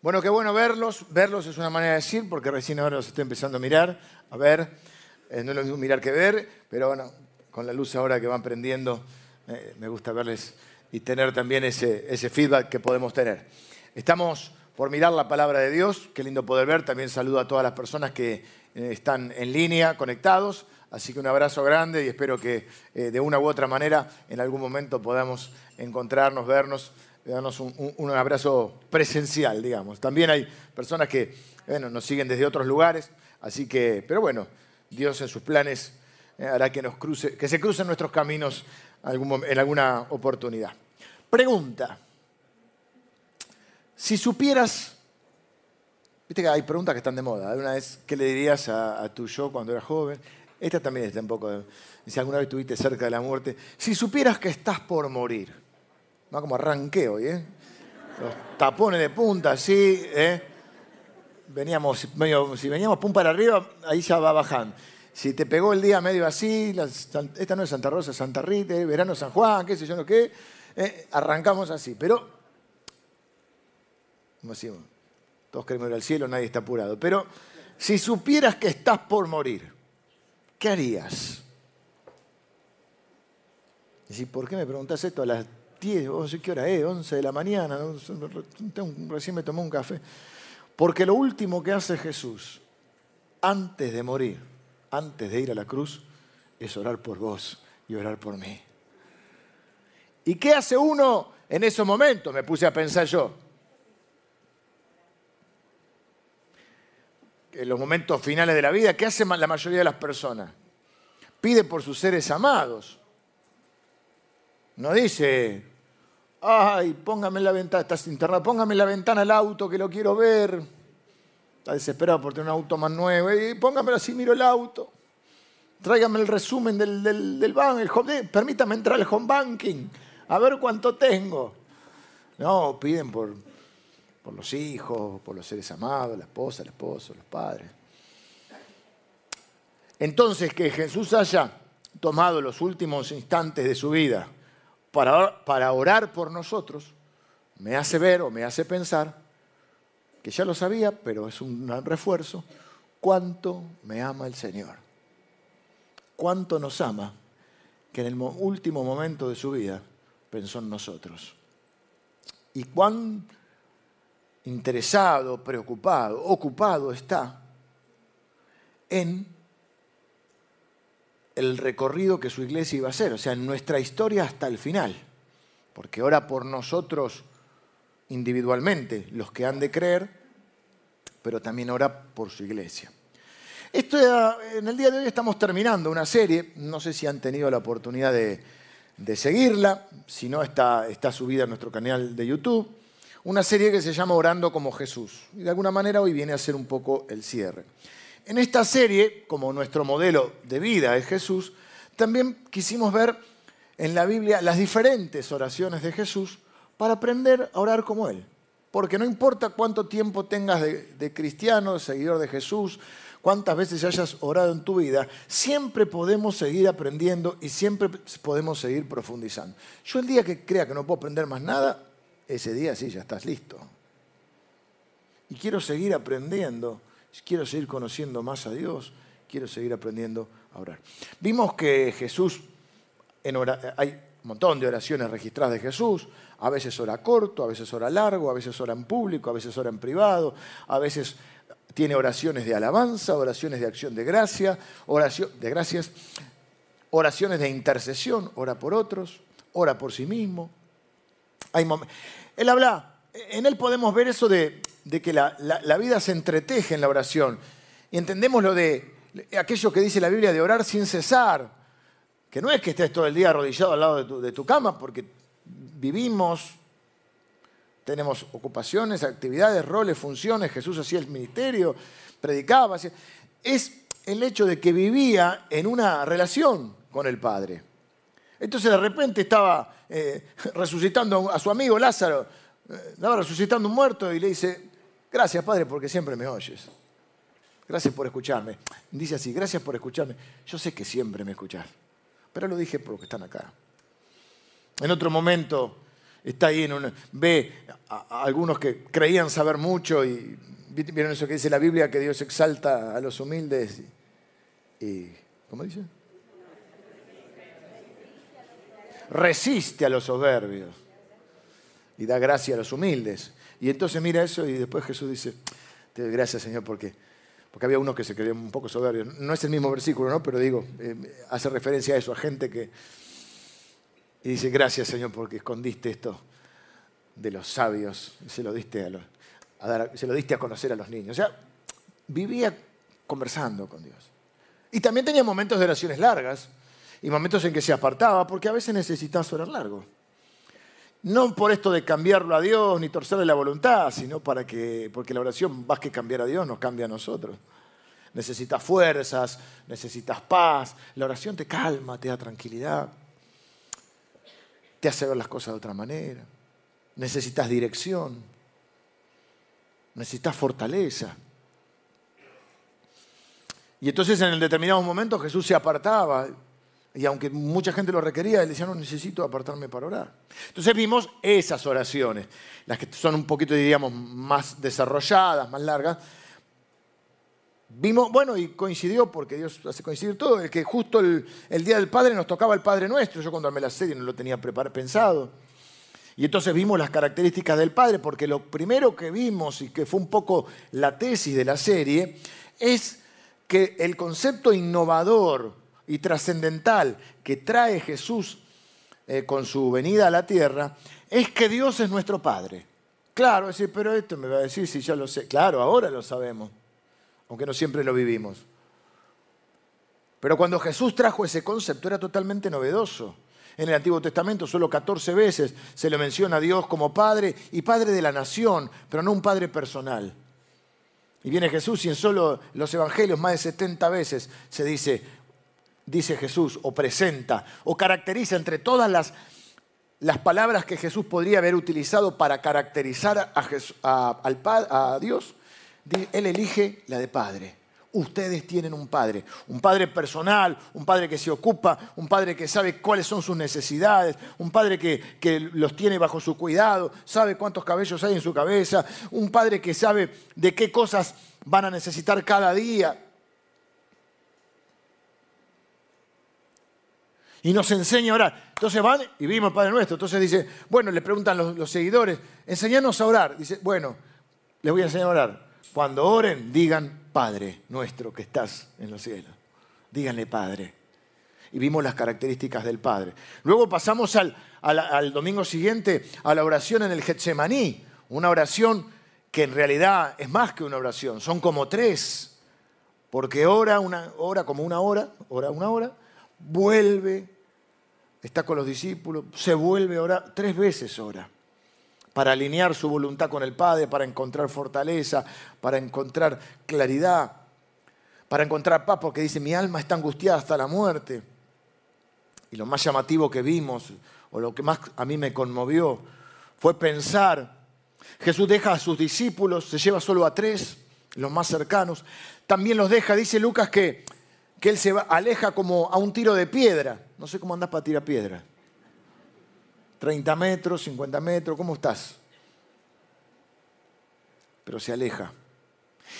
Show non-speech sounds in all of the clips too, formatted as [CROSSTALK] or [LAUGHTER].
Bueno, qué bueno verlos. Verlos es una manera de decir, porque recién ahora los estoy empezando a mirar. A ver, eh, no es lo mismo mirar que ver, pero bueno, con la luz ahora que van prendiendo, eh, me gusta verles y tener también ese, ese feedback que podemos tener. Estamos por mirar la palabra de Dios, qué lindo poder ver. También saludo a todas las personas que eh, están en línea, conectados. Así que un abrazo grande y espero que de una u otra manera en algún momento podamos encontrarnos, vernos darnos un, abrazo presencial, digamos. También hay personas que bueno, nos siguen desde otros lugares, así que, pero bueno, Dios en sus planes eh, hará que, nos cruce, que se crucen nuestros caminos en alguna oportunidad. Pregunta, si supieras, viste que hay preguntas que están de moda, una vez, ¿qué le dirías a, tu yo cuando eras joven? Esta también está un poco, si alguna vez estuviste cerca de la muerte, si supieras que estás por morir, Va como arranque hoy, ¿eh? Los tapones de punta, así, ¿eh? Veníamos medio, si veníamos pum para arriba, ahí ya va bajando. Si te pegó el día medio así, esta no es Santa Rosa, Santa Rita, ¿eh? verano San Juan, qué sé yo no qué, ¿eh? arrancamos así. Pero, como decimos, todos queremos ir al cielo, nadie está apurado. Pero si supieras que estás por morir, ¿qué harías? Y ¿por qué me preguntas esto a las 10, no sé qué hora es, 11 de la mañana, recién me tomé un café. Porque lo último que hace Jesús antes de morir, antes de ir a la cruz, es orar por vos y orar por mí. ¿Y qué hace uno en esos momentos? Me puse a pensar yo. En los momentos finales de la vida, ¿qué hace la mayoría de las personas? Pide por sus seres amados. No dice, ay, póngame en la ventana, estás internado, póngame en la ventana el auto que lo quiero ver. Está desesperado por tener un auto más nuevo. Y póngamelo así, miro el auto. Tráigame el resumen del, del, banco, permítame entrar al home banking, a ver cuánto tengo. No, piden por, por los hijos, por los seres amados, la esposa, el esposo, los padres. Entonces, que Jesús haya tomado los últimos instantes de su vida para, orar por nosotros, me hace ver o me hace pensar, que ya lo sabía, pero es un refuerzo, cuánto me ama el Señor. Cuánto nos ama que en el último momento de su vida pensó en nosotros. Y cuán interesado, preocupado, ocupado está en el recorrido que su iglesia iba a hacer, o sea, en nuestra historia hasta el final, porque ora por nosotros individualmente, los que han de creer, pero también ora por su iglesia. Esto, en el día de hoy estamos terminando una serie, no sé si han tenido la oportunidad de, seguirla, si no está, está subida en nuestro canal de YouTube, una serie que se llama Orando como Jesús, y de alguna manera hoy viene a ser un poco el cierre. En esta serie, como nuestro modelo de vida es Jesús, también quisimos ver en la Biblia las diferentes oraciones de Jesús para aprender a orar como Él. Porque no importa cuánto tiempo tengas de, cristiano, de seguidor de Jesús, cuántas veces hayas orado en tu vida, siempre podemos seguir aprendiendo y siempre podemos seguir profundizando. Yo el día que crea que no puedo aprender más nada, ese día sí, ya estás listo. Y quiero seguir aprendiendo quiero seguir conociendo más a Dios, quiero seguir aprendiendo a orar. Vimos que Jesús, hay un montón de oraciones registradas de Jesús, a veces ora corto, a veces ora largo, a veces ora en público, a veces ora en privado, a veces tiene oraciones de alabanza, oraciones de acción de gracia, oración, de gracias, oraciones de intercesión, ora por otros, ora por sí mismo. él habla, en él podemos ver eso de de que la, vida se entreteje en la oración. Y entendemos lo de aquello que dice la Biblia de orar sin cesar, que no es que estés todo el día arrodillado al lado de tu, de tu cama, porque vivimos, tenemos ocupaciones, actividades, roles, funciones, Jesús hacía el ministerio, predicaba, es el hecho de que vivía en una relación con el Padre. Entonces de repente estaba eh, [LAUGHS] resucitando a su amigo Lázaro, eh, estaba resucitando un muerto y le dice, Gracias, Padre, porque siempre me oyes. Gracias por escucharme. Dice así, gracias por escucharme. Yo sé que siempre me escuchas, pero lo dije por lo que están acá. En otro momento está ahí en una... Ve a, algunos que creían saber mucho y vieron eso que dice la Biblia, que Dios exalta a los humildes. Y, ¿Cómo dice? Resiste a los soberbios y da gracia a los humildes. Y entonces mira eso y después Jesús dice, te doy gracias Señor porque, porque había uno que se creía un poco soberbio. No es el mismo versículo, ¿no? Pero digo, eh, hace referencia a eso, a gente que... Y dice, gracias Señor porque escondiste esto de los sabios se lo diste a, los, a se lo diste a conocer a los niños. O sea, vivía conversando con Dios. Y también tenía momentos de oraciones largas y momentos en que se apartaba, porque a veces necesitas orar largo. No por esto de cambiarlo a Dios ni torcerle la voluntad, sino para que, porque la oración más que cambiar a Dios nos cambia a nosotros. Necesitas fuerzas, necesitas paz. La oración te calma, te da tranquilidad, te hace ver las cosas de otra manera. Necesitas dirección, necesitas fortaleza. Y entonces en determinados momentos Jesús se apartaba y aunque mucha gente lo requería, él decía, no necesito apartarme para orar. Entonces vimos esas oraciones, las que son un poquito, diríamos, más desarrolladas, más largas. Vimos, bueno, y coincidió, porque Dios hace coincidir todo, el que justo el, Día del Padre nos tocaba el Padre Nuestro. Yo cuando armé la serie no lo tenía preparado, pensado. Y entonces vimos las características del Padre, porque lo primero que vimos, y que fue un poco la tesis de la serie, es que el concepto innovador y trascendental que trae Jesús eh, con su venida a la tierra es que Dios es nuestro Padre. Claro, decir, pero esto me va a decir si ya lo sé. Claro, ahora lo sabemos, aunque no siempre lo vivimos. Pero cuando Jesús trajo ese concepto era totalmente novedoso. En el Antiguo Testamento solo 14 veces se le menciona a Dios como Padre y Padre de la nación, pero no un Padre personal. Y viene Jesús y en solo los Evangelios más de 70 veces se dice, dice Jesús, o presenta, o caracteriza entre todas las, las palabras que Jesús podría haber utilizado para caracterizar a, a Dios, Él elige la de Padre. Ustedes tienen un padre, un padre personal, un padre que se ocupa, un padre que sabe cuáles son sus necesidades, un padre que, que, los tiene bajo su cuidado, sabe cuántos cabellos hay en su cabeza, un padre que sabe de qué cosas van a necesitar cada día. Y nos enseña a orar. Entonces van y vimos Padre Nuestro. Entonces dice, bueno, le preguntan los, seguidores, enseñanos a orar. Dice, bueno, les voy a enseñar a orar. Cuando oren, digan, Padre nuestro que estás en los cielos. Díganle Padre. Y vimos las características del Padre. Luego pasamos al, al domingo siguiente a la oración en el Getsemaní. Una oración que en realidad es más que una oración, son como tres. Porque ora una hora como una hora, ora una hora, vuelve, está con los discípulos, se vuelve a orar, tres veces ora, para alinear su voluntad con el Padre, para encontrar fortaleza, para encontrar claridad, para encontrar paz, porque dice, mi alma está angustiada hasta la muerte. Y lo más llamativo que vimos, o lo que más a mí me conmovió, fue pensar, Jesús deja a sus discípulos, se lleva solo a tres, los más cercanos, también los deja, dice Lucas que que él se aleja como a un tiro de piedra. No sé cómo andas para tirar piedra. 30 metros, 50 metros, ¿cómo estás? Pero se aleja.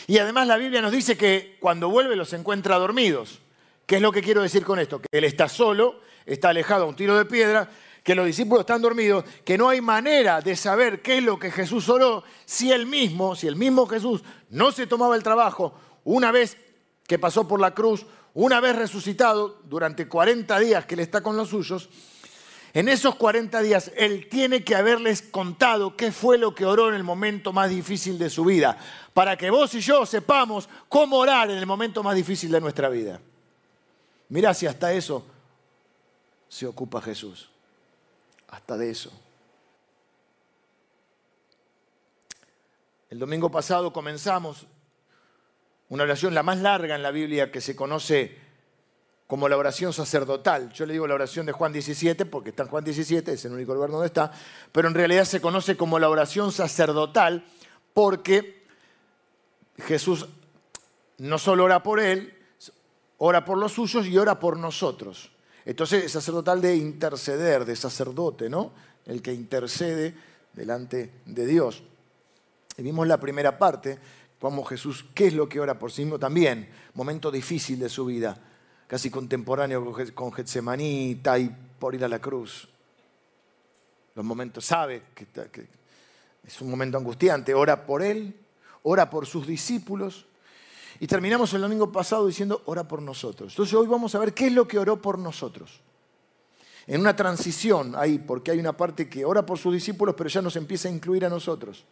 Y además la Biblia nos dice que cuando vuelve los encuentra dormidos. ¿Qué es lo que quiero decir con esto? Que él está solo, está alejado a un tiro de piedra, que los discípulos están dormidos, que no hay manera de saber qué es lo que Jesús oró si él mismo, si el mismo Jesús no se tomaba el trabajo una vez que pasó por la cruz, una vez resucitado, durante 40 días que Él está con los suyos, en esos 40 días Él tiene que haberles contado qué fue lo que oró en el momento más difícil de su vida, para que vos y yo sepamos cómo orar en el momento más difícil de nuestra vida. Mirá si hasta eso se ocupa Jesús, hasta de eso. El domingo pasado comenzamos una oración la más larga en la Biblia que se conoce como la oración sacerdotal. Yo le digo la oración de Juan 17 porque está en Juan 17, es el único lugar donde está, pero en realidad se conoce como la oración sacerdotal porque Jesús no solo ora por él, ora por los suyos y ora por nosotros. Entonces es sacerdotal de interceder, de sacerdote, ¿no? el que intercede delante de Dios. Y vimos la primera parte, como Jesús, ¿qué es lo que ora por sí mismo? También, momento difícil de su vida, casi contemporáneo con Getsemaní, y por ir a la cruz. Los momentos, sabe que, que es un momento angustiante, ora por él, ora por sus discípulos. Y terminamos el domingo pasado diciendo, ora por nosotros. Entonces hoy vamos a ver qué es lo que oró por nosotros. En una transición ahí, porque hay una parte que ora por sus discípulos, pero ya nos empieza a incluir a nosotros.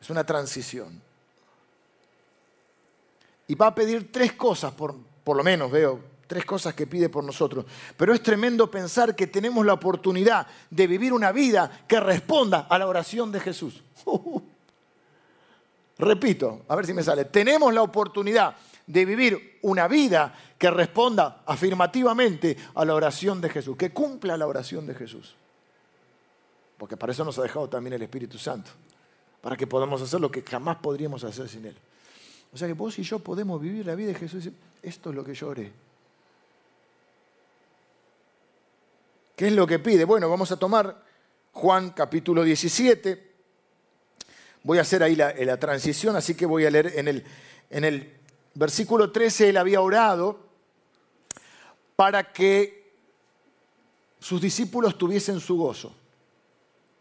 Es una transición. Y va a pedir tres cosas, por, por lo menos veo, tres cosas que pide por nosotros. Pero es tremendo pensar que tenemos la oportunidad de vivir una vida que responda a la oración de Jesús. [LAUGHS] Repito, a ver si me sale. Tenemos la oportunidad de vivir una vida que responda afirmativamente a la oración de Jesús, que cumpla la oración de Jesús. Porque para eso nos ha dejado también el Espíritu Santo, para que podamos hacer lo que jamás podríamos hacer sin Él. O sea que vos y yo podemos vivir la vida de Jesús. Esto es lo que yo oré. ¿Qué es lo que pide? Bueno, vamos a tomar Juan capítulo 17. Voy a hacer ahí la, transición, así que voy a leer en el, en el versículo 13, él había orado para que sus discípulos tuviesen su gozo,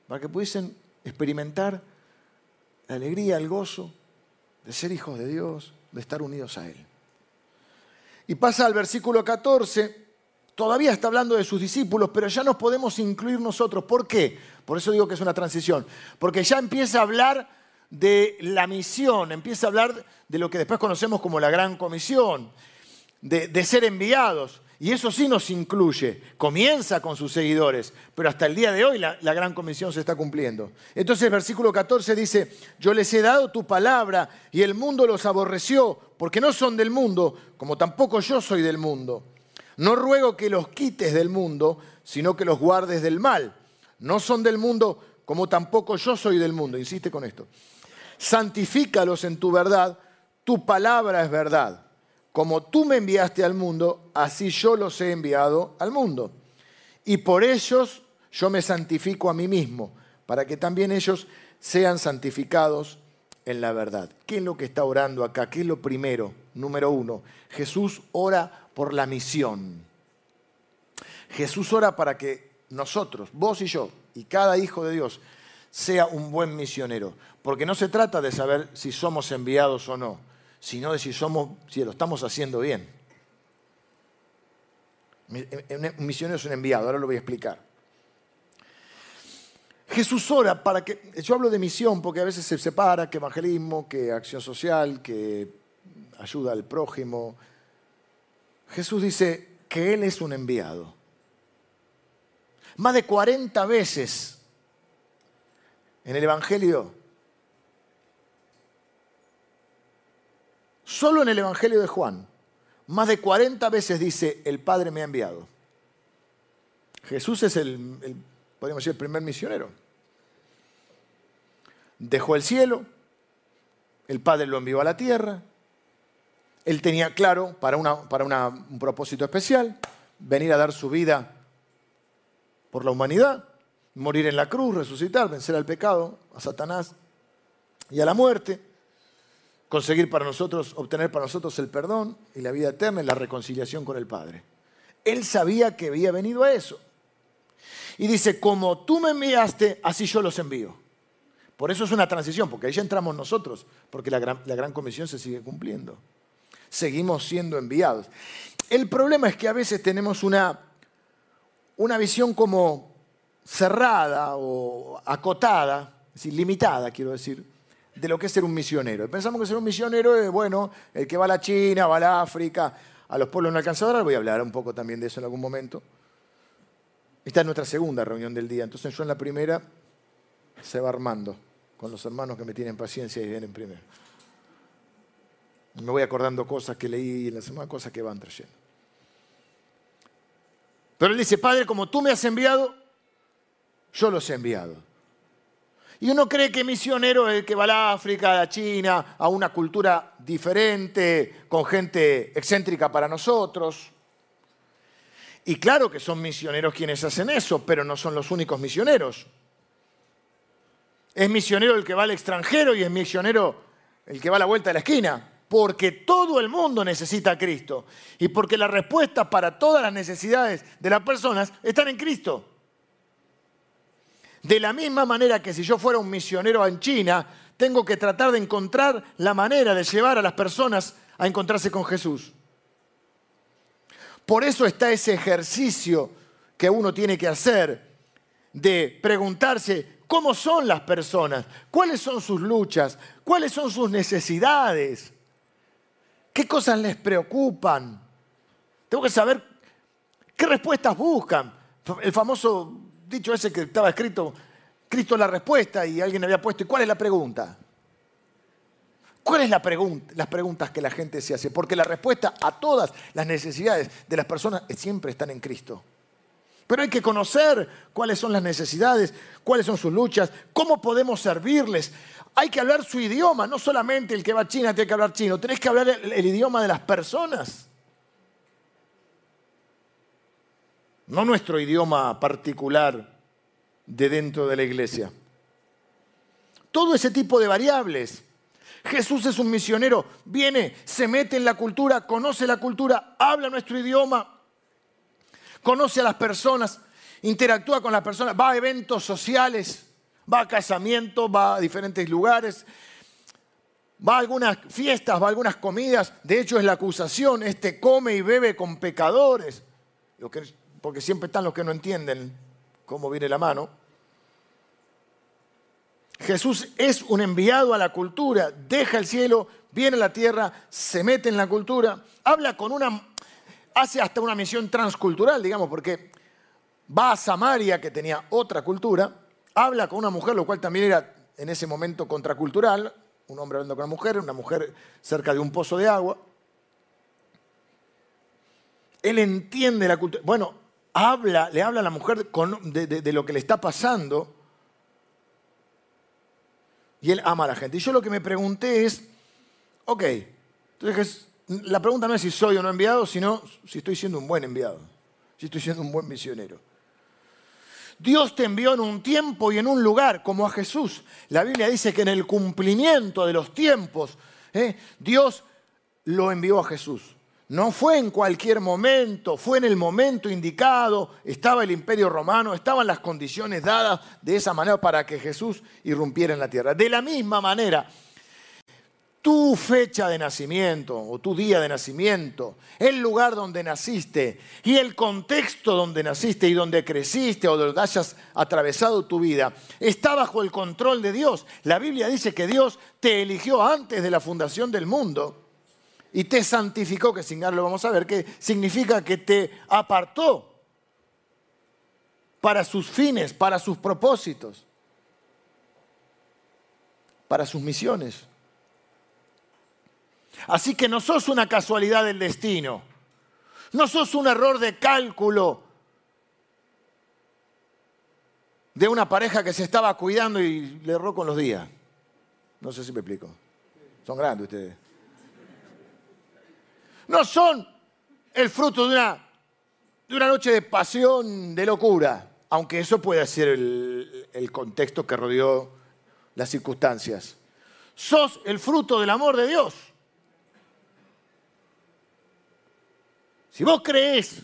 para que pudiesen experimentar la alegría, el gozo de ser hijos de Dios, de estar unidos a Él. Y pasa al versículo 14, todavía está hablando de sus discípulos, pero ya nos podemos incluir nosotros. ¿Por qué? Por eso digo que es una transición. Porque ya empieza a hablar de la misión, empieza a hablar de lo que después conocemos como la gran comisión, de, ser enviados. Y eso sí nos incluye. Comienza con sus seguidores, pero hasta el día de hoy la, gran comisión se está cumpliendo. Entonces versículo 14 dice, yo les he dado tu palabra y el mundo los aborreció, porque no son del mundo, como tampoco yo soy del mundo. No ruego que los quites del mundo, sino que los guardes del mal. No son del mundo, como tampoco yo soy del mundo. Insiste con esto santifícalos en tu verdad, tu palabra es verdad. Como tú me enviaste al mundo, así yo los he enviado al mundo. Y por ellos yo me santifico a mí mismo, para que también ellos sean santificados en la verdad. ¿Qué es lo que está orando acá? ¿Qué es lo primero? Número uno, Jesús ora por la misión. Jesús ora para que nosotros, vos y yo, y cada hijo de Dios, sea un buen misionero. Porque no se trata de saber si somos enviados o no, sino de si, somos, si lo estamos haciendo bien. Un misionero es un enviado, ahora lo voy a explicar. Jesús ora para que, yo hablo de misión porque a veces se separa que evangelismo, que acción social, que ayuda al prójimo. Jesús dice que Él es un enviado. Más de 40 veces en el Evangelio, solo en el Evangelio de Juan, más de 40 veces dice, el Padre me ha enviado. Jesús es el, podríamos decir, el primer misionero. Dejó el cielo, el Padre lo envió a la tierra, él tenía claro para, una, para un propósito especial, venir a dar su vida por la humanidad morir en la cruz, resucitar, vencer al pecado, a Satanás y a la muerte, conseguir para nosotros, obtener para nosotros el perdón y la vida eterna y la reconciliación con el Padre. Él sabía que había venido a eso. Y dice, como tú me enviaste, así yo los envío. Por eso es una transición, porque ahí ya entramos nosotros, porque la gran, la gran comisión se sigue cumpliendo. Seguimos siendo enviados. El problema es que a veces tenemos una, una visión como cerrada o acotada, es decir, limitada, quiero decir, de lo que es ser un misionero. pensamos que ser un misionero es, bueno, el que va a la China, va a la África, a los pueblos no alcanzadores, voy a hablar un poco también de eso en algún momento. Esta es nuestra segunda reunión del día, entonces yo en la primera se va armando con los hermanos que me tienen paciencia y vienen primero. Me voy acordando cosas que leí en la semana, cosas que van trayendo. Pero él dice, Padre, como tú me has enviado, yo los he enviado. Y uno cree que misionero es el que va a África, a China, a una cultura diferente, con gente excéntrica para nosotros. Y claro que son misioneros quienes hacen eso, pero no son los únicos misioneros. Es misionero el que va al extranjero y es misionero el que va a la vuelta de la esquina. Porque todo el mundo necesita a Cristo. Y porque la respuesta para todas las necesidades de las personas están en Cristo. De la misma manera que si yo fuera un misionero en China, tengo que tratar de encontrar la manera de llevar a las personas a encontrarse con Jesús. Por eso está ese ejercicio que uno tiene que hacer de preguntarse cómo son las personas, cuáles son sus luchas, cuáles son sus necesidades, qué cosas les preocupan. Tengo que saber qué respuestas buscan. El famoso dicho ese que estaba escrito, Cristo la respuesta y alguien había puesto, ¿y cuál es la pregunta? ¿Cuáles las preguntas que la gente se hace? Porque la respuesta a todas las necesidades de las personas siempre están en Cristo. Pero hay que conocer cuáles son las necesidades, cuáles son sus luchas, cómo podemos servirles. Hay que hablar su idioma, no solamente el que va a China tiene que hablar chino, tenés que hablar el idioma de las personas. No nuestro idioma particular de dentro de la iglesia. Todo ese tipo de variables. Jesús es un misionero, viene, se mete en la cultura, conoce la cultura, habla nuestro idioma, conoce a las personas, interactúa con las personas, va a eventos sociales, va a casamientos, va a diferentes lugares, va a algunas fiestas, va a algunas comidas. De hecho, es la acusación, este come y bebe con pecadores, porque siempre están los que no entienden cómo viene la mano. Jesús es un enviado a la cultura, deja el cielo, viene a la tierra, se mete en la cultura, habla con una hace hasta una misión transcultural, digamos, porque va a Samaria, que tenía otra cultura, habla con una mujer, lo cual también era en ese momento contracultural, un hombre hablando con una mujer, una mujer cerca de un pozo de agua. Él entiende la cultura. Bueno, habla, le habla a la mujer de, lo que le está pasando y él ama a la gente. Y yo lo que me pregunté es, ok, entonces la pregunta no es si soy o no enviado, sino si estoy siendo un buen enviado, si estoy siendo un buen misionero. Dios te envió en un tiempo y en un lugar, como a Jesús. La Biblia dice que en el cumplimiento de los tiempos, ¿eh? Dios lo envió a Jesús. No fue en cualquier momento, fue en el momento indicado, estaba el imperio romano, estaban las condiciones dadas de esa manera para que Jesús irrumpiera en la tierra. De la misma manera, tu fecha de nacimiento o tu día de nacimiento, el lugar donde naciste y el contexto donde naciste y donde creciste o donde hayas atravesado tu vida, está bajo el control de Dios. La Biblia dice que Dios te eligió antes de la fundación del mundo y te santificó, que sin lo vamos a ver, que significa que te apartó para sus fines, para sus propósitos, para sus misiones. Así que no sos una casualidad del destino. No sos un error de cálculo de una pareja que se estaba cuidando y le erró con los días. No sé si me explico. Son grandes ustedes. No son el fruto de una, de una noche de pasión, de locura, aunque eso puede ser el, contexto que rodeó las circunstancias. Sos el fruto del amor de Dios. Si vos crees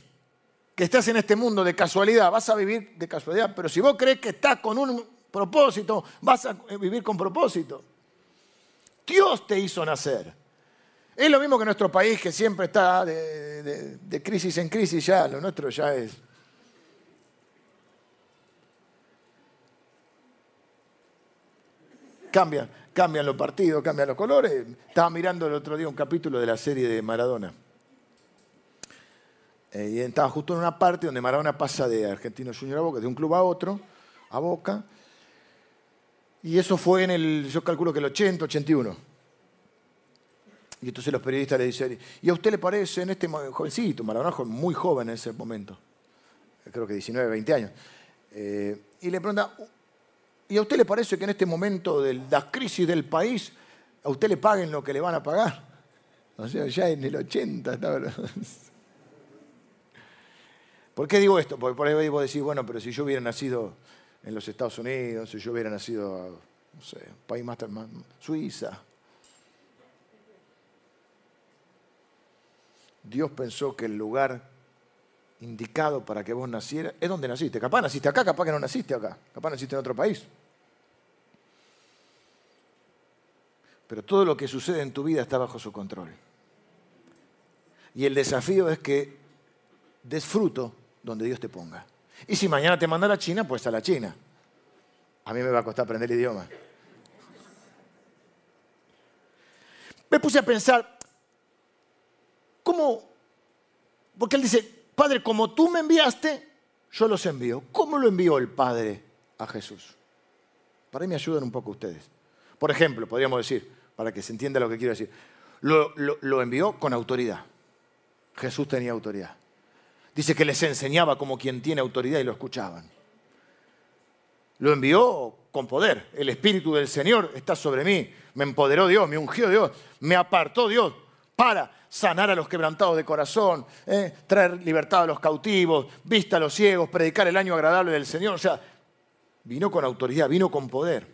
que estás en este mundo de casualidad, vas a vivir de casualidad, pero si vos crees que estás con un propósito, vas a vivir con propósito. Dios te hizo nacer. Es lo mismo que nuestro país que siempre está de, crisis en crisis ya, lo nuestro ya es. Cambian, cambian los partidos, cambian los colores. Estaba mirando el otro día un capítulo de la serie de Maradona. Eh, y estaba justo en una parte donde Maradona pasa de Argentino Junior a Boca, de un club a otro, a Boca. Y eso fue en el, yo calculo que el 80, 81. Y entonces los periodistas le dicen, ¿y a usted le parece en este jovencito, Maradona muy joven en ese momento, creo que 19, 20 años, eh, y le pregunta, ¿y a usted le parece que en este momento de la crisis del país, a usted le paguen lo que le van a pagar? O sea, ya en el 80 estaba... [LAUGHS] ¿Por qué digo esto? Porque por ahí vos decís, bueno, pero si yo hubiera nacido en los Estados Unidos, si yo hubiera nacido no sé, país más, Suiza. Dios pensó que el lugar indicado para que vos nacieras es donde naciste. Capaz naciste acá, capaz que no naciste acá, capaz naciste en otro país. Pero todo lo que sucede en tu vida está bajo su control. Y el desafío es que des fruto donde Dios te ponga. Y si mañana te manda a la China, pues a la China. A mí me va a costar aprender el idioma. Me puse a pensar, ¿cómo? Porque él dice, Padre, como tú me enviaste, yo los envío. ¿Cómo lo envió el Padre a Jesús? Para mí me ayudan un poco ustedes. Por ejemplo, podríamos decir, para que se entienda lo que quiero decir, lo envió con autoridad. Jesús tenía autoridad. Dice que les enseñaba como quien tiene autoridad y lo escuchaban. Lo envió con poder. El Espíritu del Señor está sobre mí. Me empoderó Dios, me ungió Dios, me apartó Dios para sanar a los quebrantados de corazón, eh, traer libertad a los cautivos, vista a los ciegos, predicar el año agradable del Señor. O sea, vino con autoridad, vino con poder.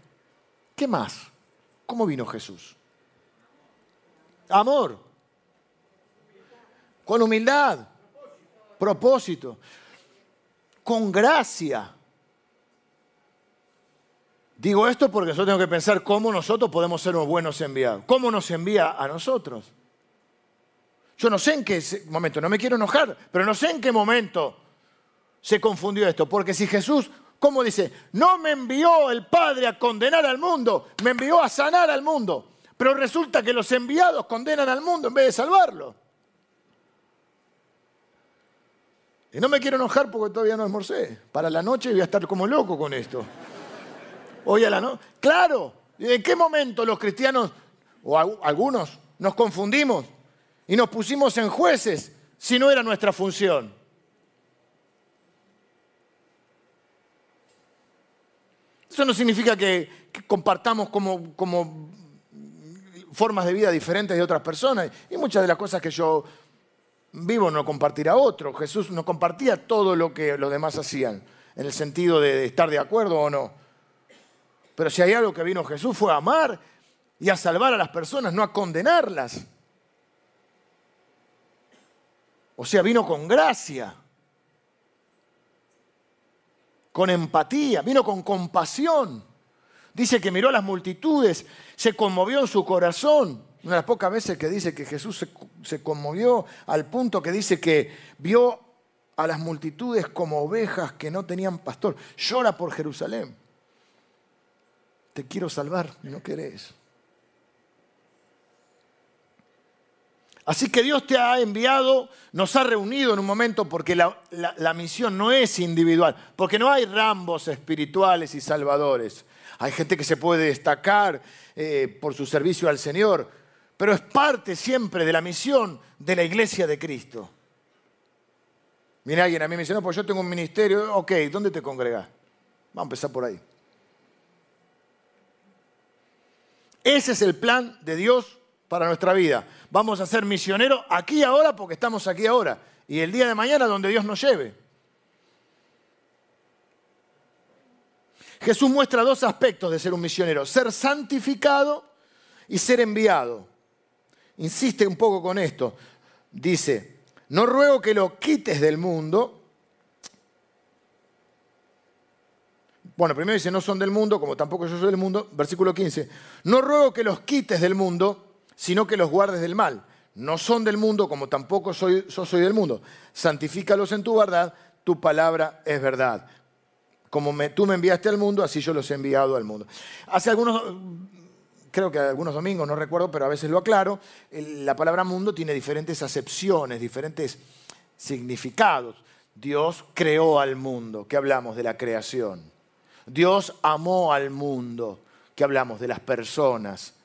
¿Qué más? ¿Cómo vino Jesús? Amor, con humildad, propósito, con gracia. Digo esto porque yo tengo que pensar cómo nosotros podemos ser unos buenos enviados. ¿Cómo nos envía a nosotros? Yo no sé en qué momento, no me quiero enojar, pero no sé en qué momento se confundió esto. Porque si Jesús, ¿cómo dice? No me envió el Padre a condenar al mundo, me envió a sanar al mundo. Pero resulta que los enviados condenan al mundo en vez de salvarlo. Y no me quiero enojar porque todavía no almorcé. Para la noche voy a estar como loco con esto. Hoy a la noche. Claro, ¿en qué momento los cristianos, o algunos, nos confundimos y nos pusimos en jueces si no era nuestra función? Eso no significa que, compartamos como, formas de vida diferentes de otras personas. Y muchas de las cosas que yo vivo no compartirá otro. Jesús no compartía todo lo que los demás hacían, en el sentido de estar de acuerdo o no. Pero si hay algo que vino Jesús fue a amar y a salvar a las personas, no a condenarlas. O sea, vino con gracia, con empatía, vino con compasión. Dice que miró a las multitudes, se conmovió en su corazón una de las pocas veces que dice que Jesús se, conmovió al punto que dice que vio a las multitudes como ovejas que no tenían pastor. Llora por Jerusalén. Te quiero salvar no querés. Así que Dios te ha enviado, nos ha reunido en un momento porque la, misión no es individual, porque no hay rambos espirituales y salvadores. Hay gente que se puede destacar eh, por su servicio al Señor, pero es parte siempre de la misión de la iglesia de Cristo. Mira alguien a mí me dice, no, pues yo tengo un ministerio, ok, ¿dónde te congregas? Vamos a empezar por ahí. Ese es el plan de Dios para nuestra vida. Vamos a ser misioneros aquí ahora porque estamos aquí ahora. Y el día de mañana donde Dios nos lleve. Jesús muestra dos aspectos de ser un misionero. Ser santificado y ser enviado insiste un poco con esto. Dice, no ruego que lo quites del mundo. Bueno, primero dice, no son del mundo, como tampoco yo soy del mundo. Versículo 15, no ruego que los quites del mundo, sino que los guardes del mal. No son del mundo, como tampoco soy, yo soy del mundo. Santifícalos en tu verdad, tu palabra es verdad. Como tú me enviaste al mundo, así yo los he enviado al mundo. Hace algunos creo que algunos domingos, no recuerdo, pero a veces lo aclaro, la palabra mundo tiene diferentes acepciones, diferentes significados. Dios creó al mundo, que hablamos de la creación. Dios amó al mundo, que hablamos de las personas.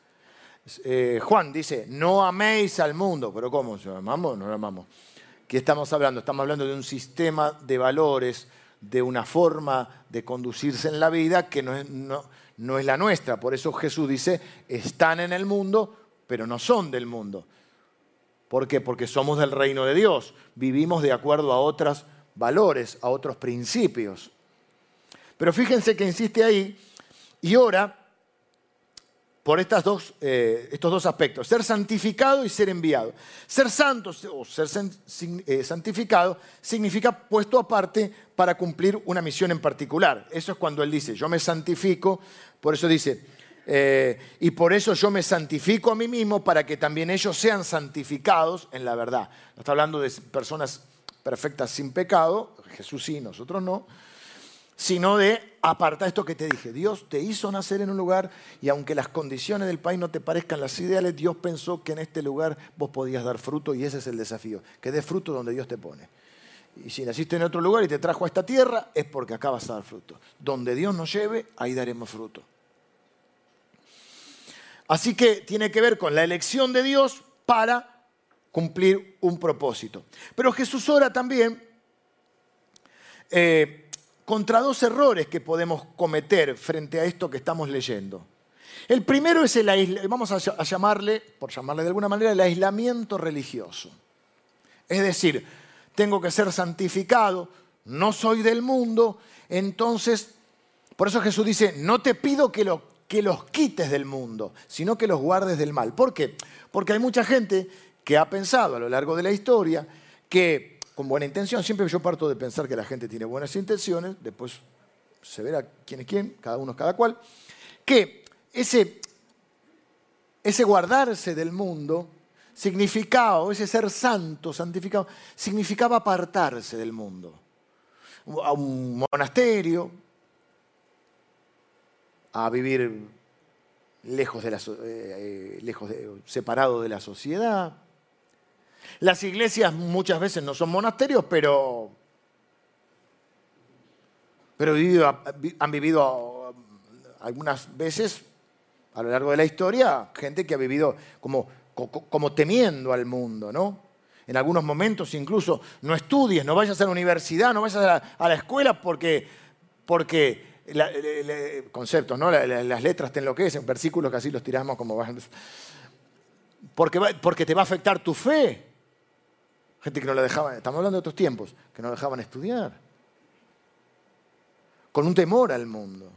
Eh, Juan dice, no améis al mundo, pero ¿cómo? ¿Lo amamos no lo amamos? ¿Qué estamos hablando? Estamos hablando de un sistema de valores, de una forma de conducirse en la vida que no es la nuestra. Por eso Jesús dice, están en el mundo, pero no son del mundo. ¿Por qué? Porque somos del reino de Dios. Vivimos de acuerdo a otros valores, a otros principios. Pero fíjense que insiste ahí y ora por eh, estos dos aspectos, ser santificado y ser enviado. Ser santo o ser eh, santificado significa puesto aparte para cumplir una misión en particular. Eso es cuando él dice, yo me santifico, por eso dice, eh, y por eso yo me santifico a mí mismo para que también ellos sean santificados en la verdad. No está hablando de personas perfectas sin pecado, Jesús sí, nosotros no sino de aparta esto que te dije. Dios te hizo nacer en un lugar y aunque las condiciones del país no te parezcan las ideales, Dios pensó que en este lugar vos podías dar fruto y ese es el desafío, que des fruto donde Dios te pone. Y si naciste en otro lugar y te trajo a esta tierra, es porque acá vas a dar fruto. Donde Dios nos lleve, ahí daremos fruto. Así que tiene que ver con la elección de Dios para cumplir un propósito. Pero Jesús ora también eh, contra dos errores que podemos cometer frente a esto que estamos leyendo. El primero es el, vamos a llamarle, por llamarle de alguna manera, el aislamiento religioso. Es decir, tengo que ser santificado, no soy del mundo, entonces, por eso Jesús dice, no te pido que, que los quites del mundo, sino que los guardes del mal. ¿Por qué? Porque hay mucha gente que ha pensado a lo largo de la historia que con buena intención. Siempre yo parto de pensar que la gente tiene buenas intenciones, después se verá quién es quién, cada uno es cada cual, que ese, ese guardarse del mundo significaba, ese ser santo, santificado, significaba apartarse del mundo. A un monasterio, a vivir lejos, de la, eh, eh, lejos separado de la sociedad, las iglesias muchas veces no son monasterios, pero, pero han vivido algunas veces a lo largo de la historia gente que ha vivido como, como temiendo al mundo, ¿no? En algunos momentos incluso no estudies, no vayas a la universidad, no vayas a la, escuela porque, porque conceptos, ¿no? las letras te enloquecen, versículos que así los tiramos como porque, porque te va a afectar tu fe. Gente que no la dejaban, estamos hablando de otros tiempos, que no dejaban estudiar. Con un temor al mundo.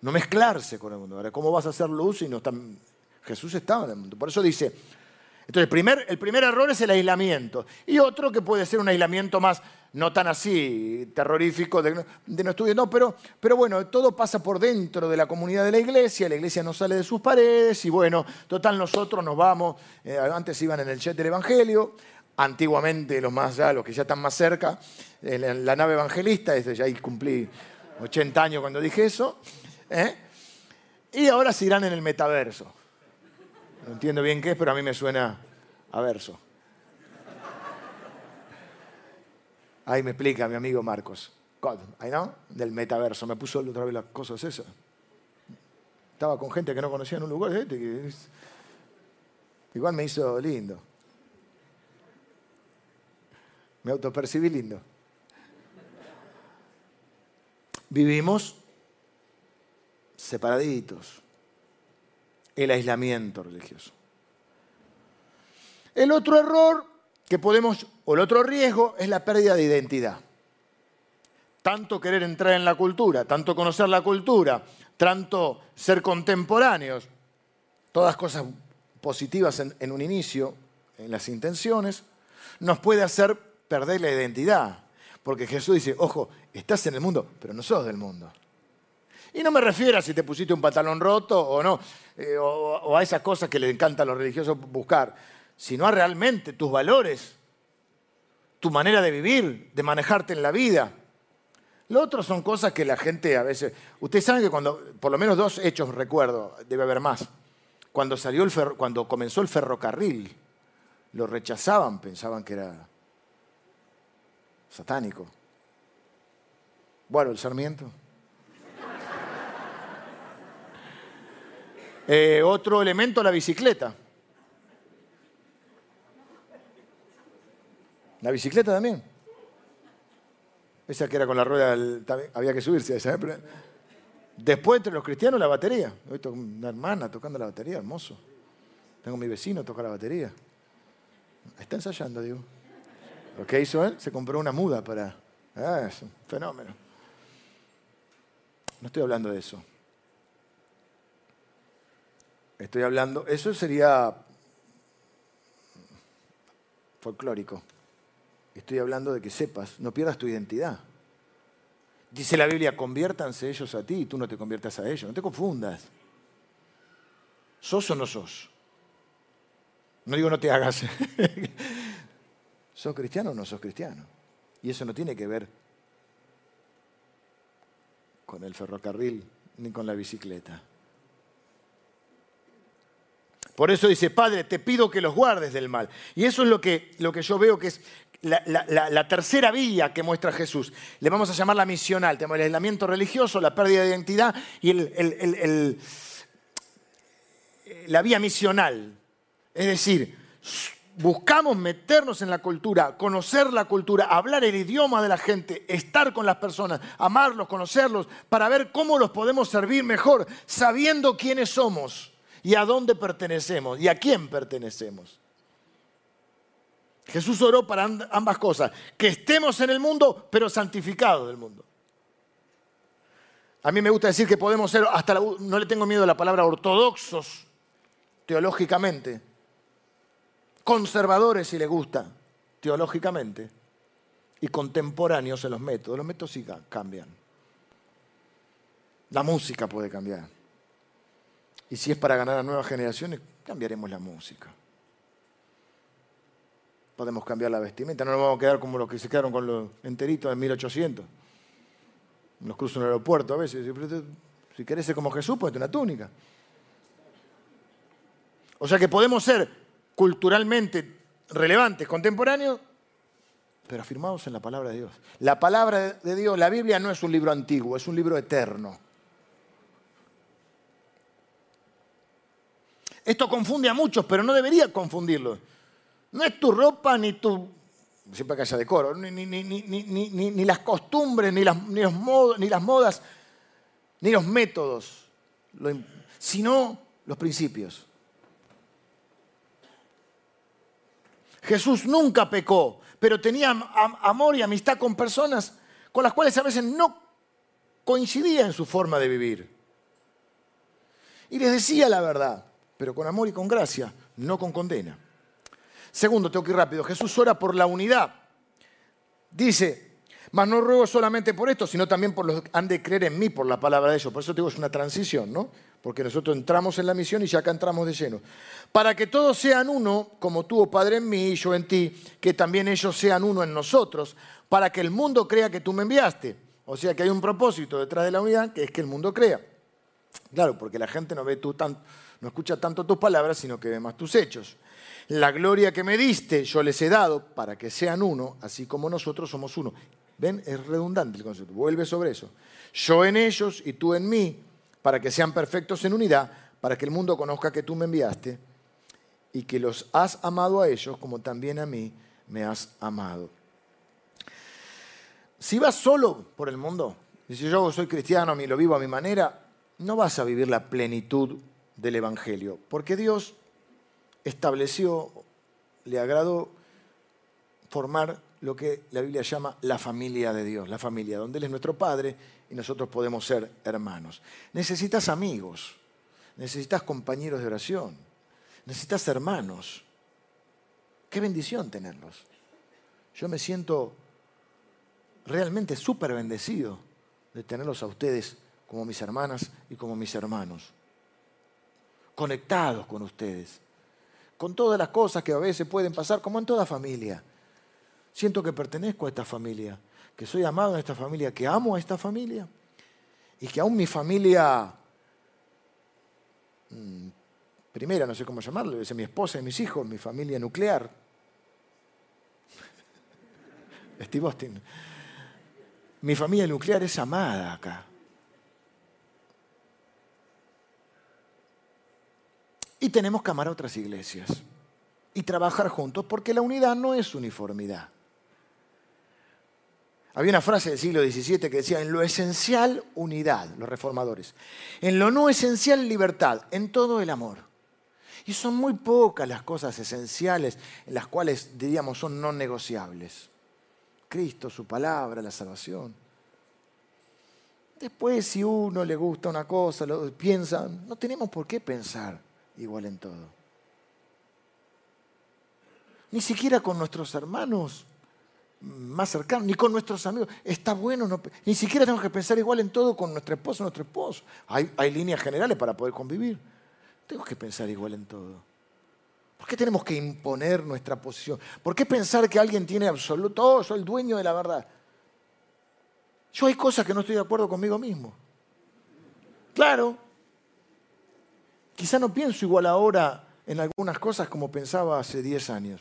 No mezclarse con el mundo. Ahora, ¿cómo vas a hacer luz si no están... Jesús estaba en el mundo. Por eso dice, entonces, el primer, el primer error es el aislamiento. Y otro que puede ser un aislamiento más, no tan así terrorífico, de, no estudiar, no, pero, pero bueno, todo pasa por dentro de la comunidad de la iglesia, la iglesia no sale de sus paredes y bueno, total nosotros nos vamos, eh, antes iban en el jet del Evangelio, antiguamente los más ya, los que ya están más cerca, en la, nave evangelista, desde ya ahí cumplí 80 años cuando dije eso, ¿eh? y ahora se irán en el metaverso. No entiendo bien qué es, pero a mí me suena a verso. Ahí me explica mi amigo Marcos. ahí no, del metaverso. Me puso otra vez las cosas esas. Estaba con gente que no conocía en un lugar. Este igual me hizo lindo. Me autopercibí lindo. Vivimos separaditos el aislamiento religioso. El otro error que podemos, o el otro riesgo, es la pérdida de identidad. Tanto querer entrar en la cultura, tanto conocer la cultura, tanto ser contemporáneos, todas cosas positivas en, un inicio, en las intenciones, nos puede hacer perder la identidad. Porque Jesús dice, ojo, estás en el mundo, pero no sos del mundo. Y no me refiero a si te pusiste un pantalón roto o no, eh, o, a esas cosas que le encanta a los religiosos buscar, sino a realmente tus valores, tu manera de vivir, de manejarte en la vida. Lo otro son cosas que la gente a veces... Ustedes saben que cuando, por lo menos dos hechos recuerdo, debe haber más. Cuando, salió el cuando comenzó el ferrocarril, lo rechazaban, pensaban que era satánico. Bueno, el Sarmiento. Eh, otro elemento, la bicicleta. La bicicleta también. Esa que era con la rueda, había que subirse a. ¿eh? Después, entre los cristianos, la batería. He visto una hermana tocando la batería, hermoso. Tengo mi vecino toca la batería. Está ensayando, digo. Lo que hizo él, se compró una muda para... Ah, es un fenómeno. No estoy hablando de eso. Estoy hablando, eso sería folclórico. Estoy hablando de que sepas, no pierdas tu identidad. Dice la Biblia, conviértanse ellos a ti y tú no te conviertas a ellos. No te confundas. ¿Sos o no sos? No digo no te hagas. [LAUGHS] ¿Sos cristiano o no sos cristiano? Y eso no tiene que ver con el ferrocarril ni con la bicicleta. Por eso dice, Padre, te pido que los guardes del mal. Y eso es lo que, lo que yo veo que es la, tercera vía que muestra Jesús. Le vamos a llamar la misional. Tenemos el aislamiento religioso, la pérdida de identidad y la vía misional. Es decir, buscamos meternos en la cultura, conocer la cultura, hablar el idioma de la gente, estar con las personas, amarlos, conocerlos, para ver cómo los podemos servir mejor, sabiendo quiénes somos y a dónde pertenecemos y a quién pertenecemos. Jesús oró para ambas cosas, que estemos en el mundo, pero santificados del mundo. A mí me gusta decir que podemos ser, hasta no le tengo miedo a la palabra ortodoxos teológicamente, conservadores si le gusta teológicamente, y contemporáneos en los métodos. Los métodos sí cambian. La música puede cambiar. Y si es para ganar a nuevas generaciones, cambiaremos la música. Podemos cambiar la vestimenta, no nos vamos a quedar como los que se quedaron con los enteritos en 1800. Nos cruzan el aeropuerto a veces. Si querés ser como Jesús, ponete una túnica. O sea que podemos ser culturalmente relevantes, contemporáneos, pero afirmados en la palabra de Dios. La palabra de Dios, la Biblia no es un libro antiguo, es un libro eterno. Esto confunde a muchos, pero no debería confundirlos. No es tu ropa ni tu, siempre que haya decoro, ni, ni, ni, ni las costumbres, ni las, los ni las modas, ni los métodos, sino los principios. Jesús nunca pecó, pero tenía amor y amistad con personas con las cuales a veces no coincidía en su forma de vivir. Y les decía la verdad pero con amor y con gracia, no con condena. Segundo, tengo que ir rápido, Jesús ora por la unidad. Dice, mas no ruego solamente por esto, sino también por los que han de creer en mí, por la palabra de ellos. Por eso digo, es una transición, ¿no? Porque nosotros entramos en la misión y ya acá entramos de lleno. Para que todos sean uno, como tú, oh Padre, en mí y yo en ti, que también ellos sean uno en nosotros, para que el mundo crea que tú me enviaste. O sea que hay un propósito detrás de la unidad, que es que el mundo crea. Claro, porque la gente no ve tú tanto no escucha tanto tus palabras, sino que ve más tus hechos. La gloria que me diste yo les he dado para que sean uno, así como nosotros somos uno. ¿Ven? Es redundante el concepto. Vuelve sobre eso. Yo en ellos y tú en mí, para que sean perfectos en unidad, para que el mundo conozca que tú me enviaste y que los has amado a ellos como también a mí me has amado. Si vas solo por el mundo, y si yo soy cristiano y lo vivo a mi manera, no vas a vivir la plenitud del Evangelio, porque Dios estableció, le agradó formar lo que la Biblia llama la familia de Dios, la familia donde Él es nuestro Padre y nosotros podemos ser hermanos. Necesitas amigos, necesitas compañeros de oración, necesitas hermanos. Qué bendición tenerlos. Yo me siento realmente súper bendecido de tenerlos a ustedes como mis hermanas y como mis hermanos conectados con ustedes, con todas las cosas que a veces pueden pasar, como en toda familia. Siento que pertenezco a esta familia, que soy amado en esta familia, que amo a esta familia y que aún mi familia mm, primera, no sé cómo llamarlo, es mi esposa y mis hijos, mi familia nuclear. [LAUGHS] Steve Austin. Mi familia nuclear es amada acá. Y tenemos que amar a otras iglesias y trabajar juntos porque la unidad no es uniformidad. Había una frase del siglo XVII que decía, en lo esencial, unidad, los reformadores. En lo no esencial, libertad. En todo el amor. Y son muy pocas las cosas esenciales en las cuales, diríamos, son no negociables. Cristo, su palabra, la salvación. Después, si uno le gusta una cosa, lo piensa, no tenemos por qué pensar igual en todo. Ni siquiera con nuestros hermanos más cercanos, ni con nuestros amigos. Está bueno, no, ni siquiera tenemos que pensar igual en todo con nuestro esposo nuestro esposo. Hay, hay líneas generales para poder convivir. Tenemos que pensar igual en todo. ¿Por qué tenemos que imponer nuestra posición? ¿Por qué pensar que alguien tiene absoluto, oh, soy el dueño de la verdad? Yo hay cosas que no estoy de acuerdo conmigo mismo. Claro, quizá no pienso igual ahora en algunas cosas como pensaba hace 10 años.